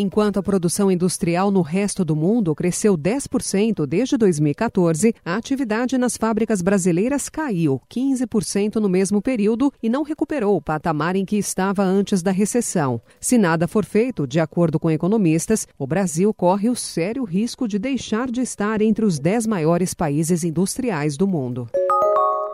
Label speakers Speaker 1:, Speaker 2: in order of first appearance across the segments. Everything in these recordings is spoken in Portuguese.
Speaker 1: Enquanto a produção industrial no resto do mundo cresceu 10% desde 2014, a atividade nas fábricas brasileiras caiu 15% no mesmo período e não recuperou o patamar em que estava antes da recessão. Se nada for feito, de acordo com economistas, o Brasil corre o sério risco de deixar de estar entre os 10 maiores países industriais do mundo.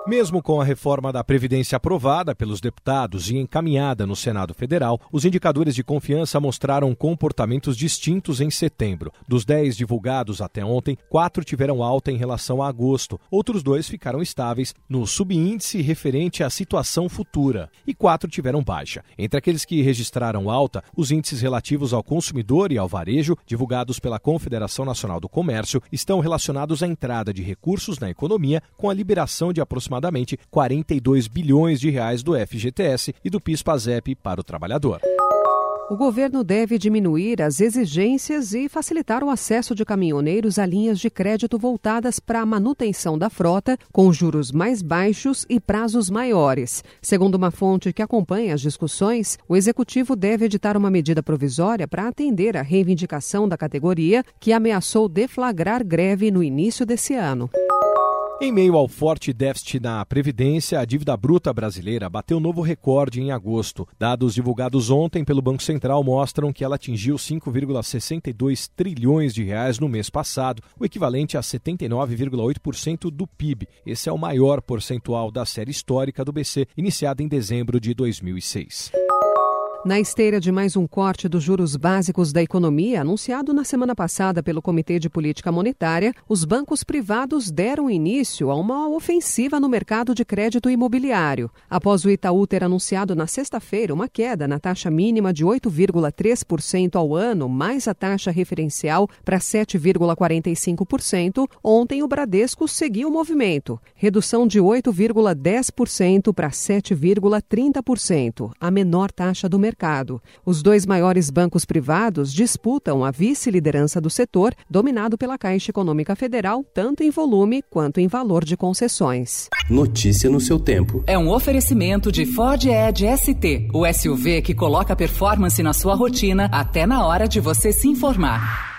Speaker 2: Mesmo com a reforma da Previdência aprovada pelos deputados e encaminhada no Senado Federal, os indicadores de confiança mostraram comportamentos distintos em setembro. Dos 10 divulgados até ontem, quatro tiveram alta em relação a agosto, outros dois ficaram estáveis no subíndice referente à situação futura, e quatro tiveram baixa. Entre aqueles que registraram alta, os índices relativos ao consumidor e ao varejo, divulgados pela Confederação Nacional do Comércio, estão relacionados à entrada de recursos na economia com a liberação de aproximadamente aproximadamente 42 bilhões de reais do FGTS e do PIS/PASEP para o trabalhador.
Speaker 1: O governo deve diminuir as exigências e facilitar o acesso de caminhoneiros a linhas de crédito voltadas para a manutenção da frota, com juros mais baixos e prazos maiores. Segundo uma fonte que acompanha as discussões, o executivo deve editar uma medida provisória para atender a reivindicação da categoria, que ameaçou deflagrar greve no início desse ano.
Speaker 2: Em meio ao forte déficit na Previdência, a dívida bruta brasileira bateu novo recorde em agosto. Dados divulgados ontem pelo Banco Central mostram que ela atingiu 5,62 trilhões de reais no mês passado, o equivalente a 79,8% do PIB. Esse é o maior percentual da série histórica do BC, iniciada em dezembro de 2006.
Speaker 1: Na esteira de mais um corte dos juros básicos da economia, anunciado na semana passada pelo Comitê de Política Monetária, os bancos privados deram início a uma ofensiva no mercado de crédito imobiliário. Após o Itaú ter anunciado na sexta-feira uma queda na taxa mínima de 8,3% ao ano, mais a taxa referencial para 7,45%, ontem o Bradesco seguiu o movimento, redução de 8,10% para 7,30%, a menor taxa do mercado mercado. Os dois maiores bancos privados disputam a vice-liderança do setor, dominado pela Caixa Econômica Federal, tanto em volume quanto em valor de concessões.
Speaker 3: Notícia no seu tempo.
Speaker 4: É um oferecimento de Ford Edge ST, o SUV que coloca performance na sua rotina até na hora de você se informar.